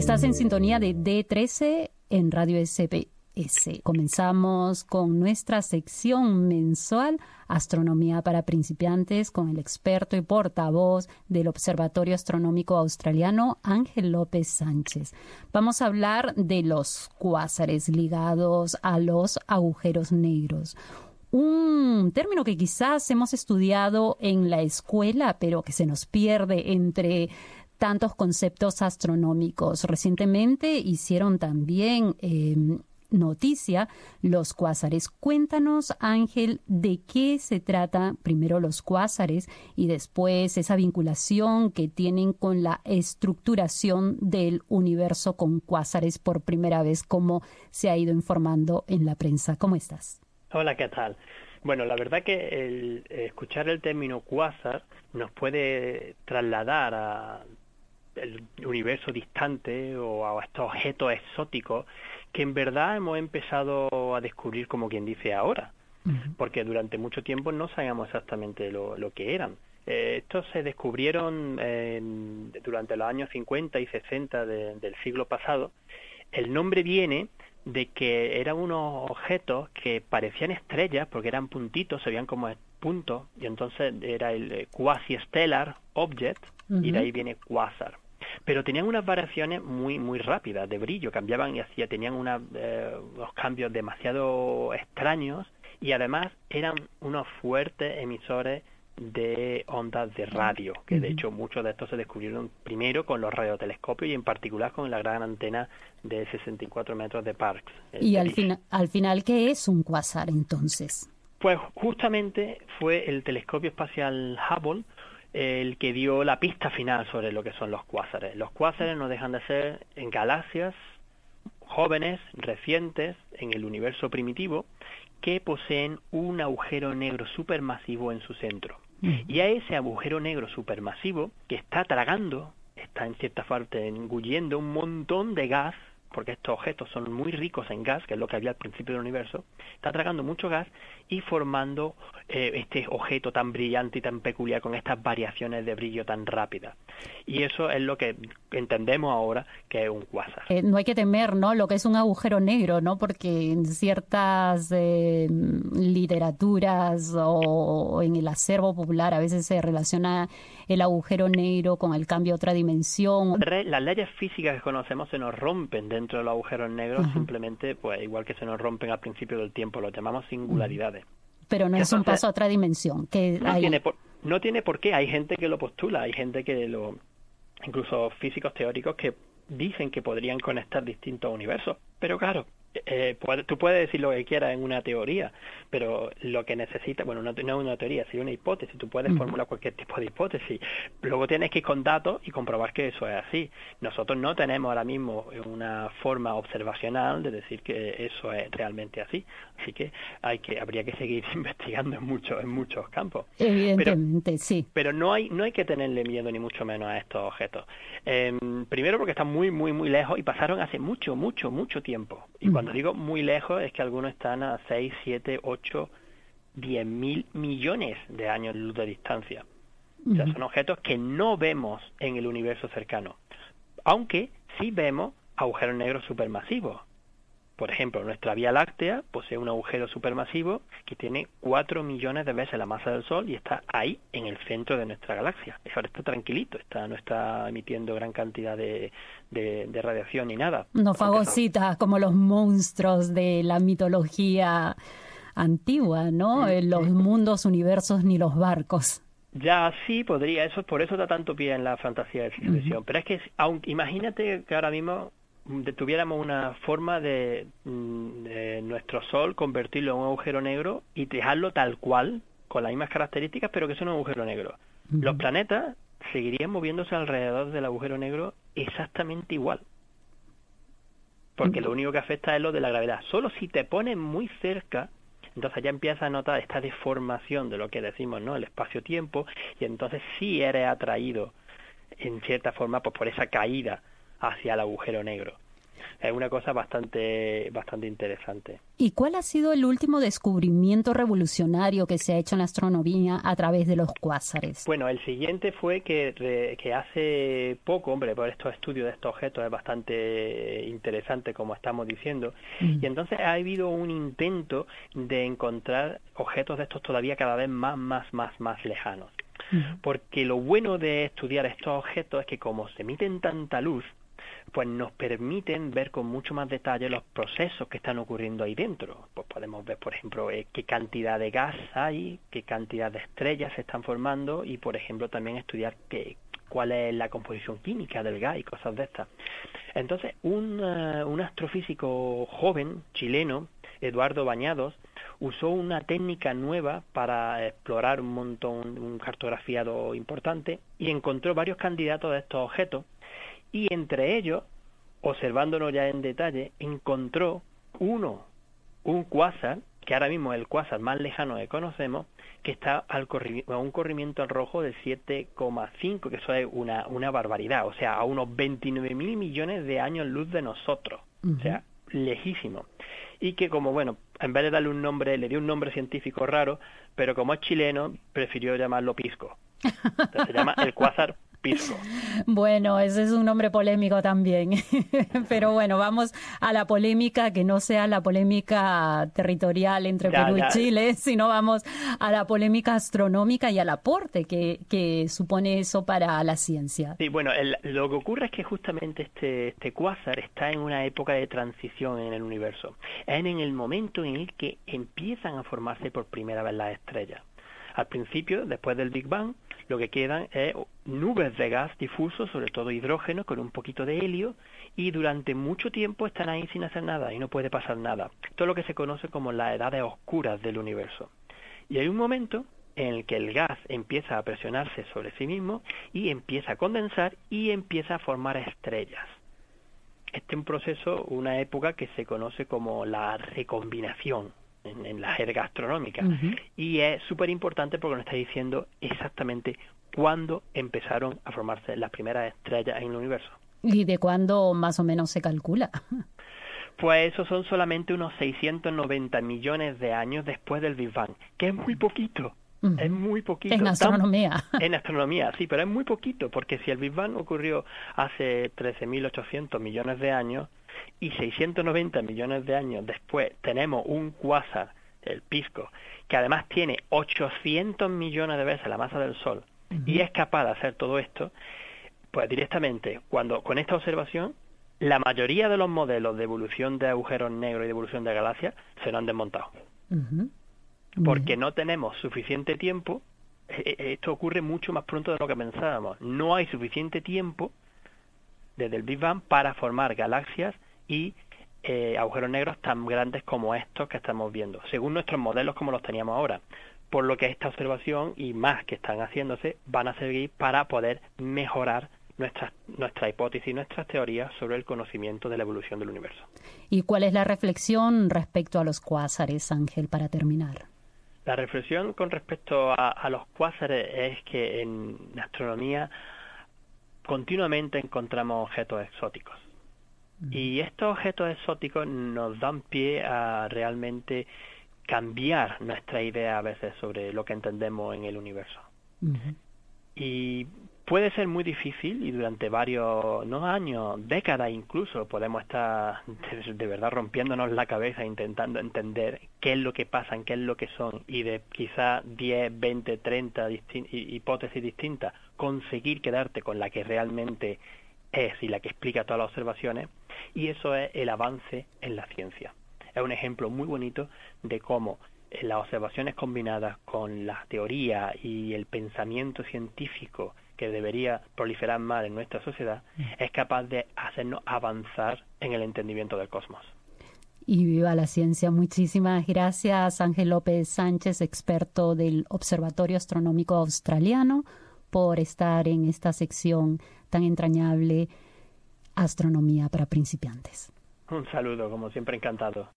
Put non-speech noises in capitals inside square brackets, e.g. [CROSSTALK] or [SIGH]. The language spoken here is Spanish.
Estás en sintonía de D13 en Radio SPS. Comenzamos con nuestra sección mensual Astronomía para principiantes con el experto y portavoz del Observatorio Astronómico Australiano Ángel López Sánchez. Vamos a hablar de los cuásares ligados a los agujeros negros un término que quizás hemos estudiado en la escuela, pero que se nos pierde entre tantos conceptos astronómicos. Recientemente hicieron también em, noticia los cuásares. Cuéntanos, Ángel, de qué se trata primero los cuásares y después esa vinculación que tienen con la estructuración del universo con cuásares por primera vez, como se ha ido informando en la prensa. ¿Cómo estás? Hola, ¿qué tal? Bueno, la verdad que el escuchar el término cuásar nos puede trasladar a el universo distante o a estos objetos exóticos que en verdad hemos empezado a descubrir como quien dice ahora, porque durante mucho tiempo no sabíamos exactamente lo, que eran. Eh, estos se descubrieron durante los años 50 y 60 del siglo pasado. El nombre viene de que eran unos objetos que parecían estrellas porque eran puntitos, se veían como puntos, y entonces era el eh, quasi-stellar object, y de ahí viene quasar. Pero tenían unas variaciones muy muy rápidas de brillo, cambiaban y hacía, tenían eh, unos cambios demasiado extraños y además eran unos fuertes emisores de ondas de radio, que de hecho muchos de estos se descubrieron primero con los radiotelescopios y en particular con la gran antena de 64 metros de Parkes. ¿Y al, al final qué es un cuásar entonces? Pues justamente fue el telescopio espacial Hubble el que dio la pista final sobre lo que son los cuásares. Los cuásares no dejan de ser en galaxias jóvenes, recientes, en el universo primitivo, que poseen un agujero negro supermasivo en su centro. Y a ese agujero negro supermasivo, que está tragando, está en cierta parte engullendo un montón de gas porque estos objetos son muy ricos en gas, que es lo que había al principio del universo, está tragando mucho gas y formando eh, este objeto tan brillante y tan peculiar con estas variaciones de brillo tan rápidas. Y eso es lo que entendemos ahora que es un quasar. Eh, no hay que temer, ¿no? Lo que es un agujero negro, ¿no? Porque en ciertas eh, literaturas o en el acervo popular a veces se relaciona el agujero negro con el cambio a otra dimensión. Las leyes físicas que conocemos se nos rompen dentro de los agujeros negros, simplemente, pues igual que se nos rompen al principio del tiempo, los llamamos singularidades. Pero no es un paso a otra dimensión. Que no, tiene por, no tiene por qué, hay gente que lo postula, hay gente que lo, incluso físicos teóricos que dicen que podrían conectar distintos universos, pero claro, eh, tú puedes decir lo que quieras en una teoría, pero lo que necesitas, bueno, no, no es una teoría, sino una hipótesis, tú puedes formular cualquier tipo de hipótesis, luego tienes que ir con datos y comprobar que eso es así. Nosotros no tenemos ahora mismo una forma observacional de decir que eso es realmente así, así que hay que habría que seguir [LAUGHS] investigando en muchos en muchos campos. Evidentemente, sí. Pero no hay no hay que tenerle miedo ni mucho menos a estos objetos. Em, primero porque están muy muy muy lejos y pasaron hace mucho mucho mucho tiempo. Y cuando digo muy lejos es que algunos están a 6, 7, 8, 10 mil millones de años de luz de distancia. O sea, son objetos que no vemos en el universo cercano, aunque sí vemos agujeros negros supermasivos. Por ejemplo, nuestra Vía Láctea posee un agujero supermasivo que tiene 4 millones de veces la masa del Sol y está ahí en el centro de nuestra galaxia. Ahora está tranquilito, está, no está emitiendo gran cantidad de, de, radiación ni nada. No fagocita como los monstruos de la mitología antigua, ¿no? En los mundos, universos ni los barcos. Ya sí podría, eso por eso da tanto pie en la fantasía de ciencia ficción. Pero es que aunque imagínate que ahora mismo tuviéramos una forma de, mm, de, nuestro Sol convertirlo en un agujero negro y dejarlo tal cual, con las mismas características, pero que es un agujero negro. Los planetas seguirían moviéndose alrededor del agujero negro exactamente igual. Porque lo único que afecta es lo de la gravedad. Solo si te pones muy cerca, entonces ya empiezas a notar esta deformación de lo que decimos, ¿no? El espacio-tiempo, y entonces sí eres atraído en cierta forma pues por esa caída hacia el agujero negro. es una cosa bastante, bastante interesante. ¿Y cuál ha sido el último descubrimiento revolucionario que se ha hecho en la astronomía a través de los cuásares? Bueno, el siguiente fue que, que hace poco, hombre, por estos estudios de estos objetos es bastante interesante, como estamos diciendo, mm. y entonces ha habido un intento de encontrar objetos de estos todavía cada vez más, más, más, más lejanos. Porque lo bueno de estudiar estos objetos es que como se emiten tanta luz, pues nos permiten ver con mucho más detalle los procesos que están ocurriendo ahí dentro. Pues podemos ver, por ejemplo, eh, qué cantidad de gas hay, qué cantidad de estrellas se están formando y, por ejemplo, también estudiar qué, cuál es la composición química del gas y cosas de estas. Entonces, un, eh, un astrofísico joven chileno, Eduardo Bañados, usó una técnica nueva para explorar un montón, un cartografiado importante y encontró varios candidatos de estos objetos y entre ellos, observándolo ya en detalle, encontró uno, un cuásar, que ahora mismo es el cuásar más lejano que conocemos, que está al a un corrimiento al rojo de 7,5, que eso es una, una barbaridad, o sea, a unos 29 mil millones de años luz de nosotros, o sea, lejísimo y que como, bueno, en vez de darle un nombre, le dio un nombre científico raro, pero como es chileno, prefirió llamarlo Pisco. [LAUGHS] se llama el cuásar Pisco. Bueno, ese es un nombre polémico también. [LAUGHS] Pero bueno, vamos a la polémica, que no sea la polémica territorial entre Perú y Chile, [LAUGHS] sino vamos a la polémica astronómica y al aporte que, que supone eso para la ciencia. Sí, bueno, lo que ocurre es que justamente este, este cuásar está en una época de transición en el universo. Es en el momento en el que empiezan a formarse por primera vez las estrellas. Al principio, después del Big Bang, lo que quedan es nubes de gas difuso, sobre todo hidrógeno, con un poquito de helio, y durante mucho tiempo están ahí sin hacer nada y no puede pasar nada. Todo lo que se conoce como las edades oscuras del universo. Y hay un momento en el que el gas empieza a presionarse sobre sí mismo y empieza a condensar y empieza a formar estrellas. Este es un proceso, una época que se conoce como la recombinación en, la jerga astronómica. Y es súper importante porque nos está diciendo exactamente cuándo empezaron a formarse las primeras estrellas en el universo. ¿Y de cuándo más o menos se calcula? [LAUGHS] Pues eso son solamente unos 690 millones de años después del Big Bang, que es muy poquito. Es muy poquito. En astronomía. [LAUGHS] en astronomía, sí, pero es muy poquito, porque si el Big Bang ocurrió hace 13.800 millones de años, y 690 millones de años después tenemos un cuásar, el Pisco, que además tiene 800 millones de veces la masa del Sol y es capaz de hacer todo esto, pues directamente, cuando con esta observación, la mayoría de los modelos de evolución de agujeros negros y de evolución de galaxias se han desmontado. Porque no tenemos suficiente tiempo, e, e, esto ocurre mucho más pronto de lo que pensábamos, no hay suficiente tiempo desde el Big Bang para formar galaxias y eh, agujeros negros tan grandes como estos que estamos viendo, según nuestros modelos como los teníamos ahora. Por lo que esta observación y más que están haciéndose van a servir para poder mejorar nuestra, nuestra hipótesis, nuestras teorías sobre el conocimiento de la evolución del universo. ¿Y cuál es la reflexión respecto a los cuásares, Ángel, para terminar? La reflexión con respecto a, a los cuásares es que en astronomía continuamente encontramos objetos exóticos. Y estos objetos exóticos nos dan pie a realmente cambiar nuestra idea a veces sobre lo que entendemos en el universo. Y puede ser muy difícil y durante varios, no años, décadas incluso, podemos estar de, verdad rompiéndonos la cabeza intentando entender qué es lo que pasan, qué es lo que son y de quizá 10, 20, 30 hipótesis distintas conseguir quedarte con la que realmente es y la que explica todas las observaciones y eso es el avance en la ciencia. Es un ejemplo muy bonito de cómo eh, las observaciones combinadas con la teoría y el pensamiento científico que debería proliferar más en nuestra sociedad mm. es capaz de hacernos avanzar en el entendimiento del cosmos. Y viva la ciencia. Muchísimas gracias, Ángel López Sánchez, experto del Observatorio Astronómico Australiano, por estar en esta sección tan entrañable astronomía para principiantes. Un saludo, como siempre encantado.